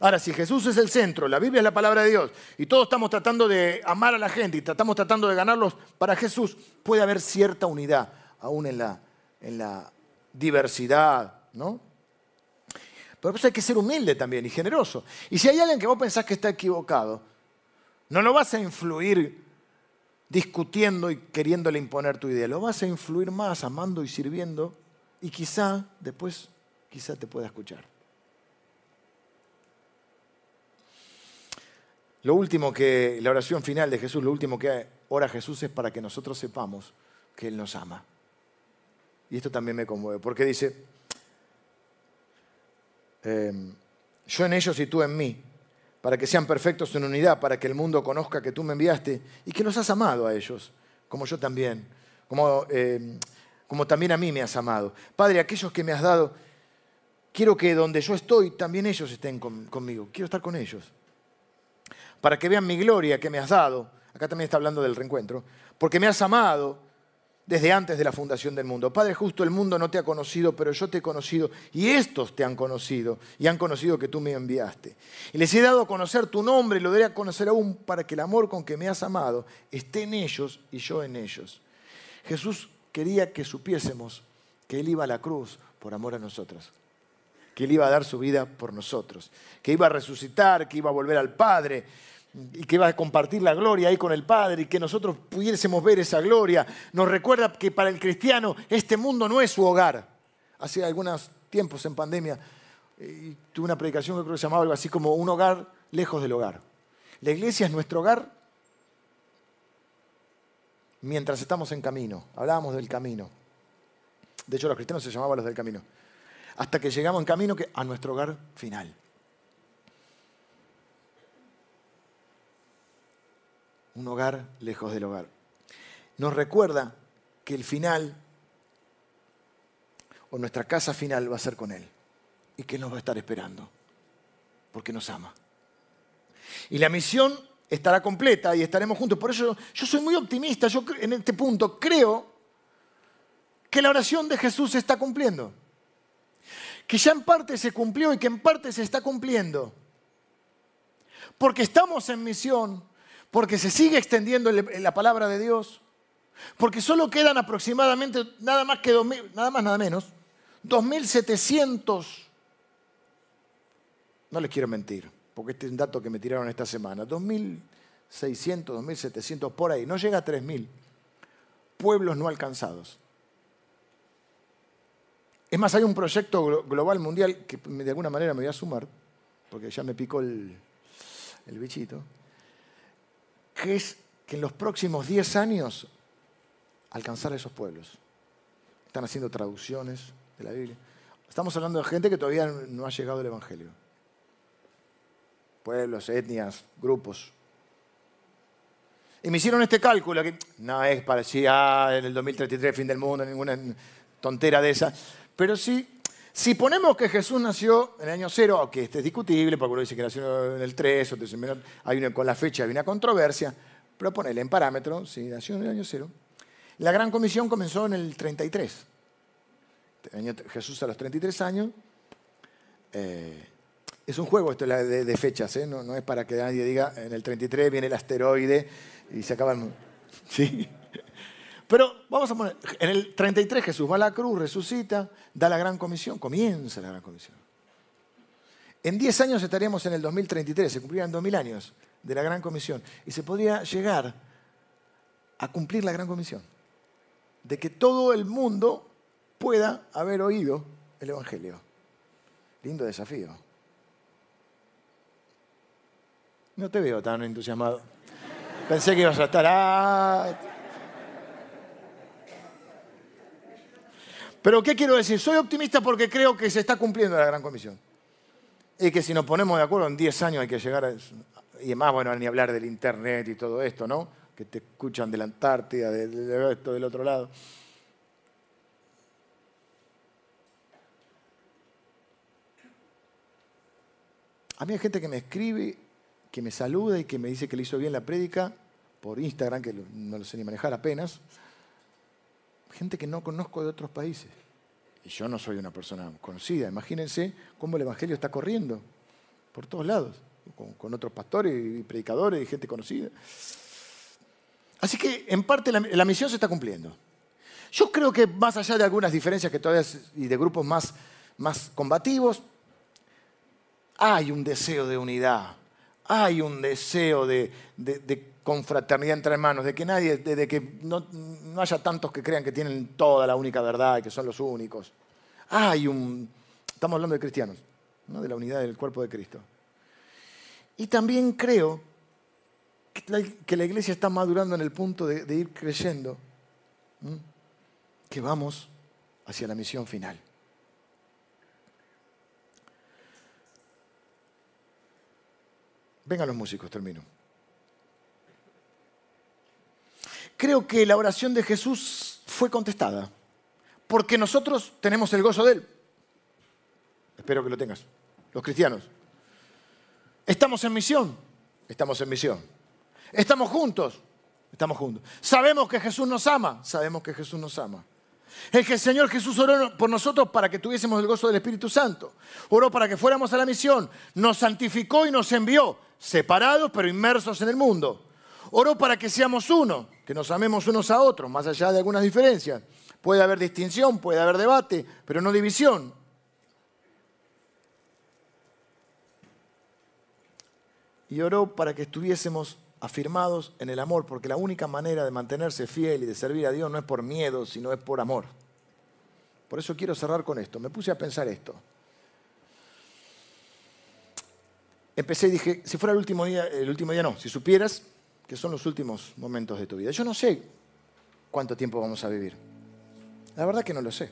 Ahora, si Jesús es el centro, la Biblia es la palabra de Dios, y todos estamos tratando de amar a la gente y estamos tratando de ganarlos para Jesús, puede haber cierta unidad, aún en la, en la diversidad, ¿no? Pero eso hay que ser humilde también y generoso. Y si hay alguien que vos pensás que está equivocado, no lo vas a influir discutiendo y queriéndole imponer tu idea, lo vas a influir más amando y sirviendo y quizá después, quizá te pueda escuchar. Lo último que, la oración final de Jesús, lo último que ora Jesús es para que nosotros sepamos que Él nos ama. Y esto también me conmueve, porque dice, em, yo en ellos y tú en mí, para que sean perfectos en unidad, para que el mundo conozca que tú me enviaste y que los has amado a ellos, como yo también, como, em, como también a mí me has amado. Padre, aquellos que me has dado, quiero que donde yo estoy, también ellos estén conmigo, quiero estar con ellos para que vean mi gloria que me has dado. Acá también está hablando del reencuentro. Porque me has amado desde antes de la fundación del mundo. Padre justo, el mundo no te ha conocido, pero yo te he conocido y estos te han conocido y han conocido que tú me enviaste. Y les he dado a conocer tu nombre y lo daré a conocer aún para que el amor con que me has amado esté en ellos y yo en ellos. Jesús quería que supiésemos que Él iba a la cruz por amor a nosotros que Él iba a dar su vida por nosotros, que iba a resucitar, que iba a volver al Padre y que iba a compartir la gloria ahí con el Padre y que nosotros pudiésemos ver esa gloria. Nos recuerda que para el cristiano este mundo no es su hogar. Hace algunos tiempos en pandemia y tuve una predicación que creo que se llamaba algo así como un hogar lejos del hogar. La iglesia es nuestro hogar mientras estamos en camino. Hablábamos del camino. De hecho, los cristianos se llamaban los del camino hasta que llegamos en camino a nuestro hogar final. Un hogar lejos del hogar. Nos recuerda que el final o nuestra casa final va a ser con Él y que nos va a estar esperando porque nos ama. Y la misión estará completa y estaremos juntos. Por eso yo soy muy optimista. Yo en este punto creo que la oración de Jesús se está cumpliendo que ya en parte se cumplió y que en parte se está cumpliendo. Porque estamos en misión, porque se sigue extendiendo la palabra de Dios, porque solo quedan aproximadamente nada más que nada más nada menos 2700 no les quiero mentir, porque este es un dato que me tiraron esta semana, 2600, 2700 por ahí, no llega a 3000 pueblos no alcanzados. Es más, hay un proyecto global mundial que de alguna manera me voy a sumar, porque ya me picó el, bichito, que es que en los próximos 10 años alcanzar a esos pueblos. Están haciendo traducciones de la Biblia. Estamos hablando de gente que todavía no ha llegado al Evangelio. Pueblos, etnias, grupos. Y me hicieron este cálculo, que no es para decir, ah, en el 2033, fin del mundo, ninguna tontera de esa. Pero si, si ponemos que Jesús nació en el año cero, aunque este es discutible, porque uno dice que nació en el 3, otro dice, hay una, con la fecha hay una controversia, pero ponele en parámetro, si nació en el año cero. La gran comisión comenzó en el 33. Jesús a los 33 años. Eh, es un juego esto de, fechas, ¿eh? no, es para que nadie diga en el 33 viene el asteroide y se acaba el mundo. [LAUGHS] Pero vamos a poner, en el 33 Jesús va a la cruz, resucita, da la gran comisión, comienza la gran comisión. En 10 años estaríamos en el 2033, se cumplirían 2000 años de la gran comisión y se podría llegar a cumplir la gran comisión. De que todo el mundo pueda haber oído el Evangelio. Lindo desafío. No te veo tan entusiasmado. Pensé que ibas a estar... Ah, Pero ¿qué quiero decir? Soy optimista porque creo que se está cumpliendo la gran comisión. Y que si nos ponemos de acuerdo, en 10 años hay que llegar a... Y además, bueno, ni hablar del Internet y todo esto, ¿no? Que te escuchan de la Antártida, de, esto, del otro lado. A mí hay gente que me escribe, que me saluda y que me dice que le hizo bien la prédica por Instagram, que no lo sé ni manejar apenas. Gente que no conozco de otros países. Y yo no soy una persona conocida. Imagínense cómo el Evangelio está corriendo por todos lados, con, otros pastores y predicadores y gente conocida. Así que en parte la, misión se está cumpliendo. Yo creo que más allá de algunas diferencias que todavía y de grupos más, más combativos, hay un deseo de unidad, hay un deseo de, confraternidad entre hermanos, de que nadie, de, que no, haya tantos que crean que tienen toda la única verdad y que son los únicos. Hay un, estamos hablando de cristianos, ¿no? de la unidad del cuerpo de Cristo. Y también creo que la, iglesia está madurando en el punto de, ir creyendo, que vamos hacia la misión final. Vengan los músicos, termino. Creo que la oración de Jesús fue contestada, porque nosotros tenemos el gozo de Él. Espero que lo tengas, los cristianos. Estamos en misión, estamos en misión. Estamos juntos, estamos juntos. Sabemos que Jesús nos ama, sabemos que Jesús nos ama. Es que el Señor Jesús oró por nosotros para que tuviésemos el gozo del Espíritu Santo. Oró para que fuéramos a la misión. Nos santificó y nos envió, separados pero inmersos en el mundo. Oró para que seamos uno, que nos amemos unos a otros, más allá de algunas diferencias. Puede haber distinción, puede haber debate, pero no división. Y oró para que estuviésemos afirmados en el amor, porque la única manera de mantenerse fiel y de servir a Dios no es por miedo, sino es por amor. Por eso quiero cerrar con esto. Me puse a pensar esto. Empecé y dije, si fuera el último día, el último día no, si supieras que son los últimos momentos de tu vida. Yo no sé cuánto tiempo vamos a vivir. La verdad que no lo sé.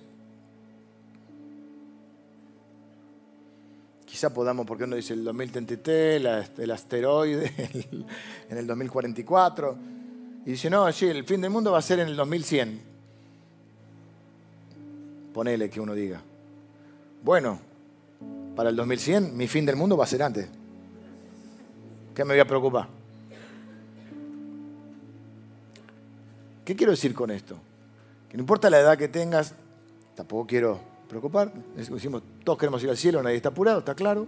quizá podamos, porque uno dice el 2033, el asteroide [LAUGHS] en el 2044, y dice, no, sí, el fin del mundo va a ser en el 2100. Ponele que uno diga. Bueno, para el 2100 mi fin del mundo va a ser antes. ¿Qué me voy a preocupar? ¿Qué quiero decir con esto? Que no importa la edad que tengas, tampoco quiero preocupar. Decimos, todos queremos ir al cielo, nadie está apurado, está claro.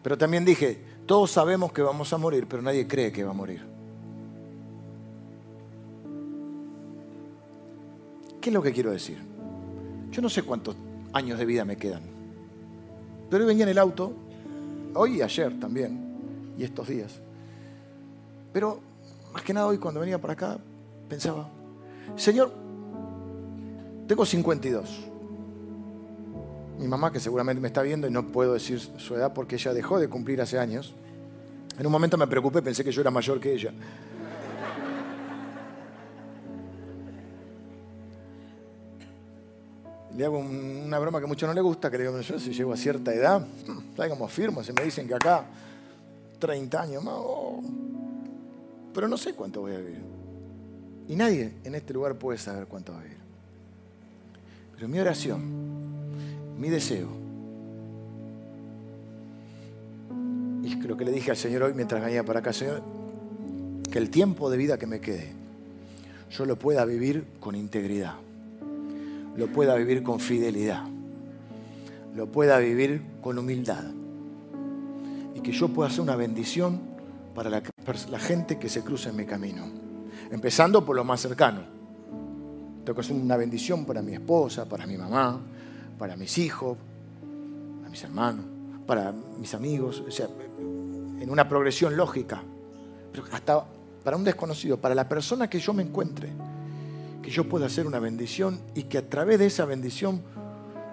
Pero también dije, todos sabemos que vamos a morir, pero nadie cree que va a morir. ¿Qué es lo que quiero decir? Yo no sé cuántos años de vida me quedan. Pero hoy venía en el auto, hoy y ayer también, y estos días. Pero más que nada hoy cuando venía para acá, pensaba, Señor, tengo 52 mi mamá, que seguramente me está viendo y no puedo decir su edad porque ella dejó de cumplir hace años. En un momento me preocupé, pensé que yo era mayor que ella. Le hago una broma que mucho no le gusta, que le digo, yo si llego a cierta edad, [LAUGHS] está como firmo, se me dicen que acá 30 años más, oh". pero no sé cuánto voy a vivir. Y nadie en este lugar puede saber cuánto va a vivir. Pero mi oración mi deseo. Y lo que le dije al Señor hoy mientras venía para acá, Señor, que el tiempo de vida que me quede, yo lo pueda vivir con integridad, lo pueda vivir con fidelidad, lo pueda vivir con humildad y que yo pueda ser una bendición para la, gente que se cruza en mi camino, empezando por lo más cercano. Tengo que ser una bendición para mi esposa, para mi mamá, para mis hijos, para mis hermanos, para mis amigos, en una progresión lógica, pero hasta para un desconocido, para la persona que yo me encuentre, que yo pueda hacer una bendición y que a través de esa bendición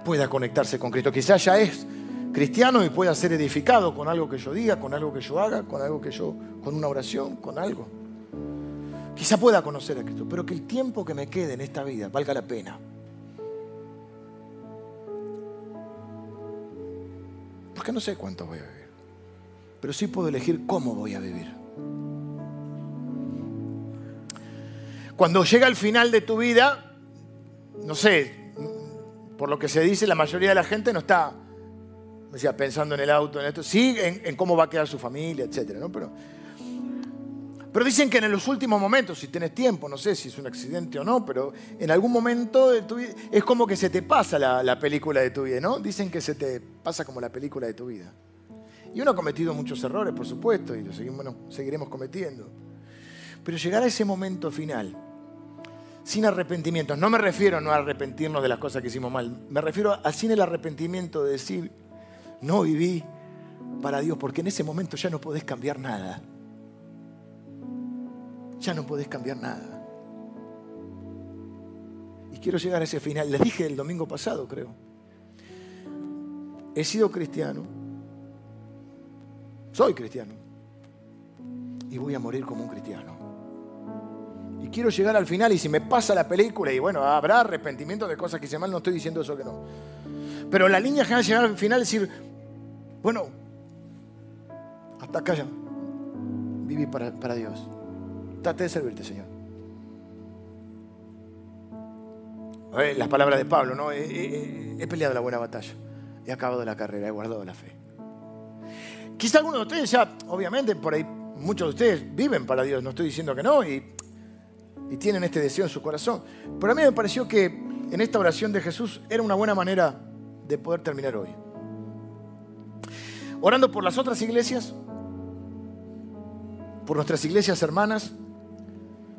pueda conectarse con Cristo. Quizás ya es cristiano y pueda ser edificado con algo que yo diga, con algo que yo haga, con algo que yo, con una oración, con algo. Quizá pueda conocer a Cristo, pero que el tiempo que me quede en esta vida valga la pena. Porque no sé cuánto voy a vivir, pero sí puedo elegir cómo voy a vivir. Cuando llega el final de tu vida, no sé, por lo que se dice, la mayoría de la gente no está decía, pensando en el auto, en esto, sí, en, cómo va a quedar su familia, etc. ¿no? Pero, pero dicen que en los últimos momentos, si tienes tiempo, no sé si es un accidente o no, pero en algún momento de tu vida, es como que se te pasa la, película de tu vida, ¿no? Dicen que se te pasa como la película de tu vida. Y uno ha cometido muchos errores, por supuesto, y lo seguimos, seguiremos cometiendo. Pero llegar a ese momento final, sin arrepentimiento, no me refiero a no arrepentirnos de las cosas que hicimos mal, me refiero a sin el arrepentimiento de decir, no viví para Dios, porque en ese momento ya no podés cambiar nada. Ya no podés cambiar nada. Y quiero llegar a ese final. Les dije el domingo pasado, creo. He sido cristiano. Soy cristiano. Y voy a morir como un cristiano. Y quiero llegar al final y si me pasa la película y bueno, habrá arrepentimiento de cosas que hice mal, no estoy diciendo eso que no. Pero la línea general llegar al final es decir, bueno, hasta acá ya. Viví para, Dios. Trate de servirte, Señor. las palabras de Pablo, ¿no? He, peleado la buena batalla. He acabado la carrera, he guardado la fe. Quizá algunos de ustedes ya, obviamente, por ahí muchos de ustedes viven para Dios, no estoy diciendo que no, y tienen este deseo en su corazón. Pero a mí me pareció que en esta oración de Jesús era una buena manera de poder terminar hoy orando por las otras iglesias, por nuestras iglesias hermanas,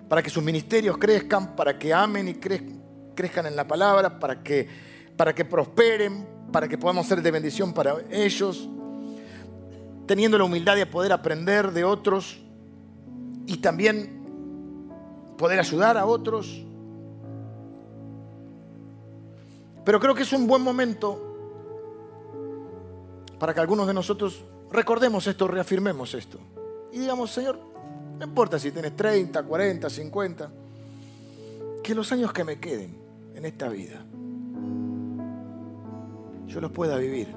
para que sus ministerios crezcan, para que amen y crezcan en la palabra, para que, para que prosperen, para que podamos ser de bendición para ellos, teniendo la humildad de poder aprender de otros y también poder ayudar a otros. Pero creo que es un buen momento para que algunos de nosotros recordemos esto, reafirmemos esto. Y digamos, Señor, no importa si tienes 30, 40, 50, que los años que me queden en esta vida, yo los pueda vivir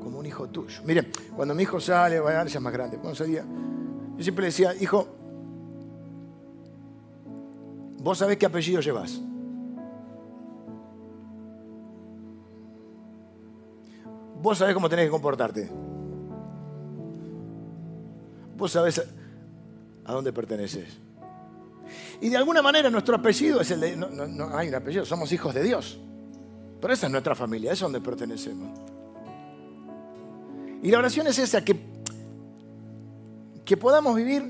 como un hijo tuyo. Miren, cuando mi hijo sale, ya es más grande, cuando salía, yo siempre le decía, hijo, vos sabés qué apellido llevas. Vos sabés cómo tenés que comportarte. Vos sabés a dónde perteneces. Y de alguna manera nuestro apellido es el de... No, hay un apellido, somos hijos de Dios. Pero esa es nuestra familia, es donde pertenecemos. Y la oración es esa, que, que podamos vivir,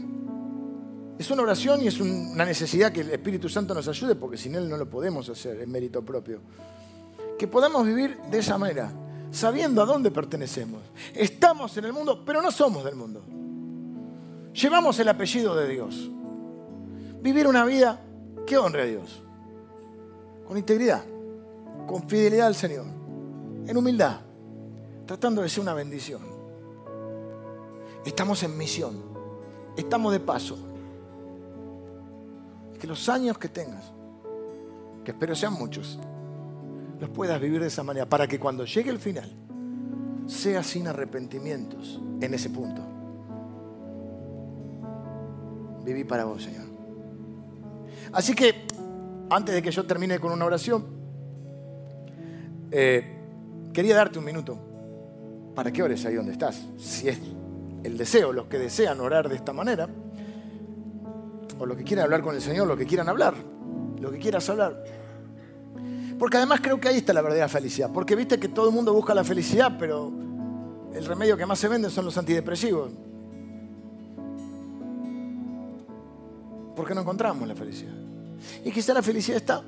es una oración y es una necesidad que el Espíritu Santo nos ayude, porque sin Él no lo podemos hacer en mérito propio. Que podamos vivir de esa manera, sabiendo a dónde pertenecemos. Estamos en el mundo, pero no somos del mundo. Llevamos el apellido de Dios. Vivir una vida que honre a Dios. Con integridad, con fidelidad al Señor, en humildad, tratando de ser una bendición. Estamos en misión, estamos de paso. Que los años que tengas, que espero sean muchos, los puedas vivir de esa manera, para que cuando llegue el final sea sin arrepentimientos en ese punto. Viví para vos, Señor. Así que, antes de que yo termine con una oración, eh, quería darte un minuto para que ores ahí donde estás. Si es el deseo, los que desean orar de esta manera, o los que quieran hablar con el Señor, lo que quieran hablar, lo que quieras hablar. Porque además creo que ahí está la verdadera felicidad. Porque viste que todo el mundo busca la felicidad, pero el remedio que más se vende son los antidepresivos. Porque no encontramos la felicidad. Y quizá la felicidad está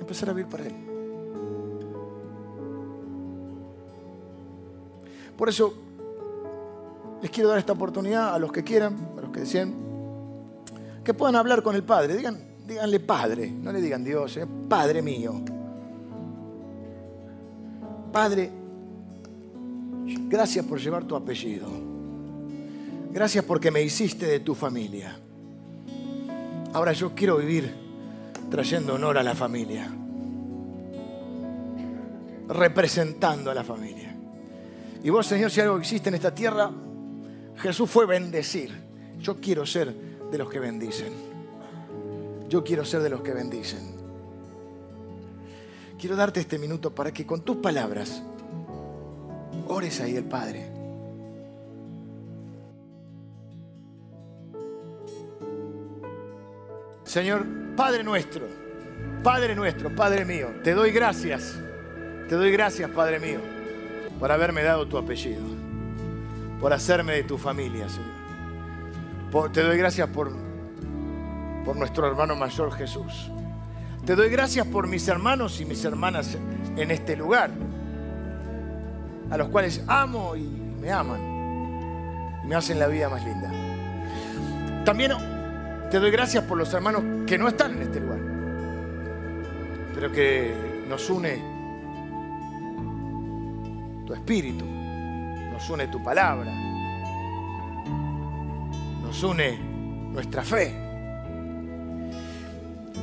empezar a vivir para Él. Por eso les quiero dar esta oportunidad a los que quieran, a los que deseen, que puedan hablar con el Padre. Digan, díganle Padre, no le digan Dios, ¿eh? Padre mío. Padre, gracias por llevar tu apellido. Gracias porque me hiciste de tu familia. Ahora yo quiero vivir trayendo honor a la familia. representando a la familia. Y vos, Señor, si algo existe en esta tierra, Jesús fue bendecir. Yo quiero ser de los que bendicen. Yo quiero ser de los que bendicen. Quiero darte este minuto para que con tus palabras ores ahí el Padre. Señor, Padre nuestro, Padre nuestro, Padre mío, te doy gracias, te doy gracias, Padre mío, por haberme dado tu apellido, por hacerme de tu familia, Señor. Te doy gracias por, por nuestro hermano mayor Jesús. Te doy gracias por mis hermanos y mis hermanas en este lugar, a los cuales amo y me aman y me hacen la vida más linda. También te doy gracias por los hermanos que no están en este lugar, pero que nos une tu espíritu, nos une tu palabra, nos une nuestra fe.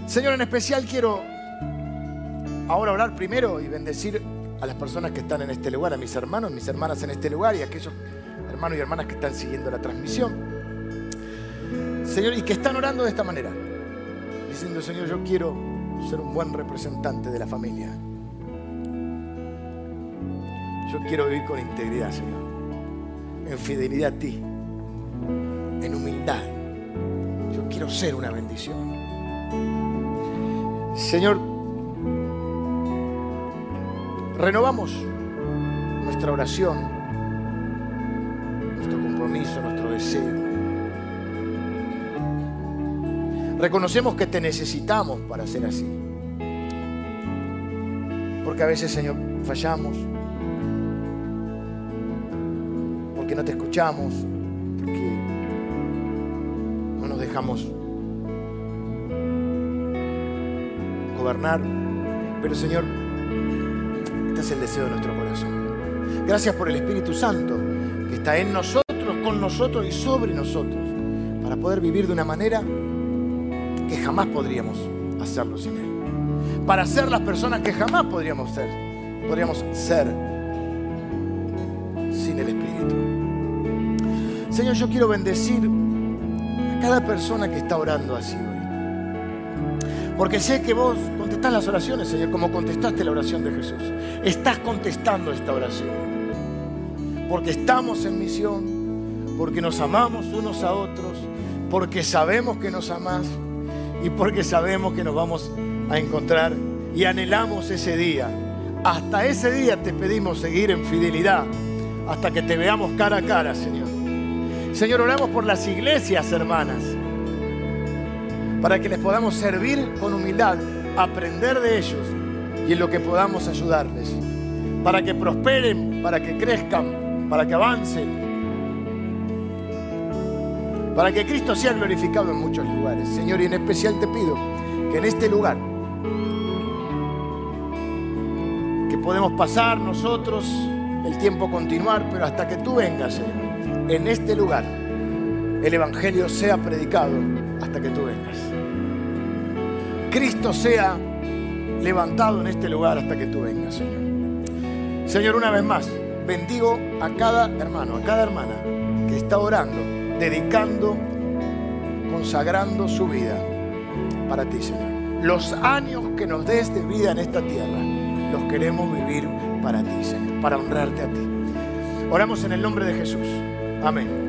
Señor, en especial quiero ahora orar primero y bendecir a las personas que están en este lugar, a mis hermanos, mis hermanas en este lugar y a aquellos hermanos y hermanas que están siguiendo la transmisión. Señor, y que están orando de esta manera, diciendo, Señor, yo quiero ser un buen representante de la familia. Yo quiero vivir con integridad, Señor, en fidelidad a ti, ser una bendición. Señor, renovamos nuestra oración, nuestro compromiso, nuestro deseo. Reconocemos que te necesitamos para ser así. Porque a veces, Señor, fallamos. Porque no te escuchamos. Porque no nos dejamos gobernar. Pero Señor, este es el deseo de nuestro corazón. Gracias por el Espíritu Santo que está en nosotros, con nosotros y sobre nosotros, para poder vivir de una manera que jamás podríamos hacerlo sin Él. Para ser las personas que jamás podríamos ser, podríamos ser sin el Espíritu. Señor, yo quiero bendecir a cada persona que está orando así porque sé que vos contestás las oraciones, Señor, como contestaste la oración de Jesús. Estás contestando esta oración. Porque estamos en misión, porque nos amamos unos a otros, porque sabemos que nos amás y porque sabemos que nos vamos a encontrar y anhelamos ese día. Hasta ese día te pedimos seguir en fidelidad, hasta que te veamos cara a cara, Señor. Señor, oramos por las iglesias, hermanas para que les podamos servir con humildad, aprender de ellos y en lo que podamos ayudarles, para que prosperen, para que crezcan, para que avancen, para que Cristo sea glorificado en muchos lugares. Señor, y en especial te pido que en este lugar, que podemos pasar nosotros, el tiempo continuar, pero hasta que tú vengas, Señor, en este lugar, el Evangelio sea predicado hasta que tú vengas. Cristo sea levantado en este lugar hasta que tú vengas, Señor. Señor, una vez más, bendigo a cada hermano, a cada hermana que está orando, dedicando, consagrando su vida para ti, Señor. Los años que nos des de vida en esta tierra, los queremos vivir para ti, Señor, para honrarte a ti. Oramos en el nombre de Jesús. Amén.